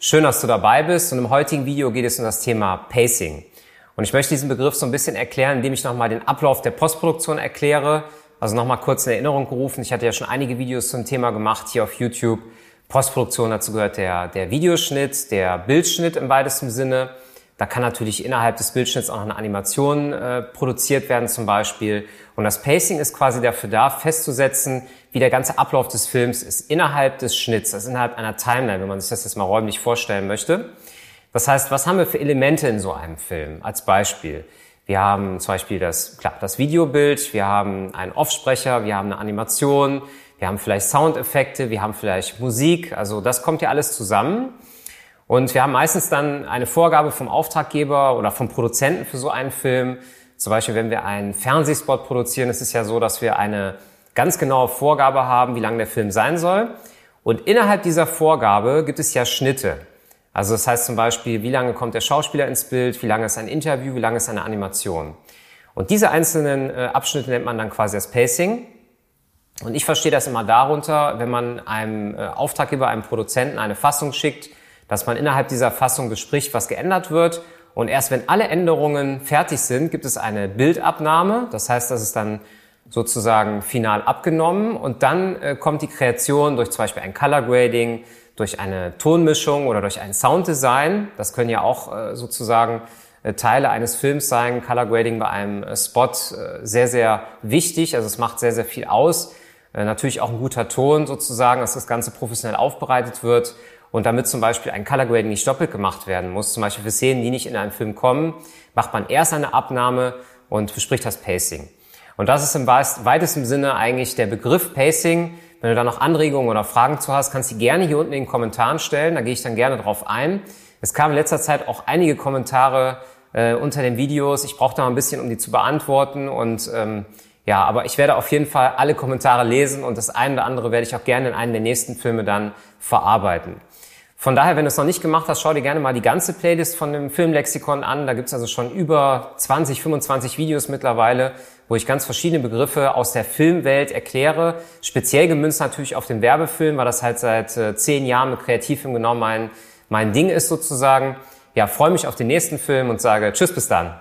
Schön, dass du dabei bist und im heutigen Video geht es um das Thema Pacing. Und ich möchte diesen Begriff so ein bisschen erklären, indem ich nochmal den Ablauf der Postproduktion erkläre. Also nochmal kurz in Erinnerung gerufen. Ich hatte ja schon einige Videos zum Thema gemacht hier auf YouTube. Postproduktion dazu gehört der, der Videoschnitt, der Bildschnitt im weitesten Sinne. Da kann natürlich innerhalb des Bildschnitts auch eine Animation äh, produziert werden zum Beispiel. Und das Pacing ist quasi dafür da, festzusetzen, wie der ganze Ablauf des Films ist innerhalb des Schnitts, also innerhalb einer Timeline, wenn man sich das jetzt mal räumlich vorstellen möchte. Das heißt, was haben wir für Elemente in so einem Film? Als Beispiel. Wir haben zum Beispiel das, klar, das Videobild, wir haben einen Offsprecher, wir haben eine Animation, wir haben vielleicht Soundeffekte, wir haben vielleicht Musik, also das kommt ja alles zusammen. Und wir haben meistens dann eine Vorgabe vom Auftraggeber oder vom Produzenten für so einen Film. Zum Beispiel, wenn wir einen Fernsehspot produzieren, ist es ja so, dass wir eine ganz genaue Vorgabe haben, wie lang der Film sein soll. Und innerhalb dieser Vorgabe gibt es ja Schnitte. Also das heißt zum Beispiel, wie lange kommt der Schauspieler ins Bild, wie lange ist ein Interview, wie lange ist eine Animation. Und diese einzelnen äh, Abschnitte nennt man dann quasi das Pacing. Und ich verstehe das immer darunter, wenn man einem äh, Auftraggeber, einem Produzenten eine Fassung schickt, dass man innerhalb dieser Fassung bespricht, was geändert wird. Und erst wenn alle Änderungen fertig sind, gibt es eine Bildabnahme. Das heißt, das ist dann sozusagen final abgenommen. Und dann äh, kommt die Kreation durch zum Beispiel ein Color Grading, durch eine Tonmischung oder durch ein Sounddesign. Das können ja auch äh, sozusagen äh, Teile eines Films sein. Color Grading bei einem äh, Spot äh, sehr, sehr wichtig. Also es macht sehr, sehr viel aus. Äh, natürlich auch ein guter Ton sozusagen, dass das Ganze professionell aufbereitet wird. Und damit zum Beispiel ein Color Grading nicht doppelt gemacht werden muss, zum Beispiel für Szenen, die nicht in einen Film kommen, macht man erst eine Abnahme und bespricht das Pacing. Und das ist im weitesten Sinne eigentlich der Begriff Pacing. Wenn du da noch Anregungen oder Fragen zu hast, kannst du die gerne hier unten in den Kommentaren stellen. Da gehe ich dann gerne drauf ein. Es kamen in letzter Zeit auch einige Kommentare äh, unter den Videos. Ich brauche da ein bisschen, um die zu beantworten. Und ähm, ja, aber ich werde auf jeden Fall alle Kommentare lesen und das eine oder andere werde ich auch gerne in einem der nächsten Filme dann verarbeiten. Von daher, wenn du es noch nicht gemacht hast, schau dir gerne mal die ganze Playlist von dem Filmlexikon an. Da gibt's also schon über 20, 25 Videos mittlerweile, wo ich ganz verschiedene Begriffe aus der Filmwelt erkläre. Speziell gemünzt natürlich auf den Werbefilm, weil das halt seit äh, zehn Jahren mit Kreativfilm genau mein, mein Ding ist sozusagen. Ja, freue mich auf den nächsten Film und sage Tschüss bis dann.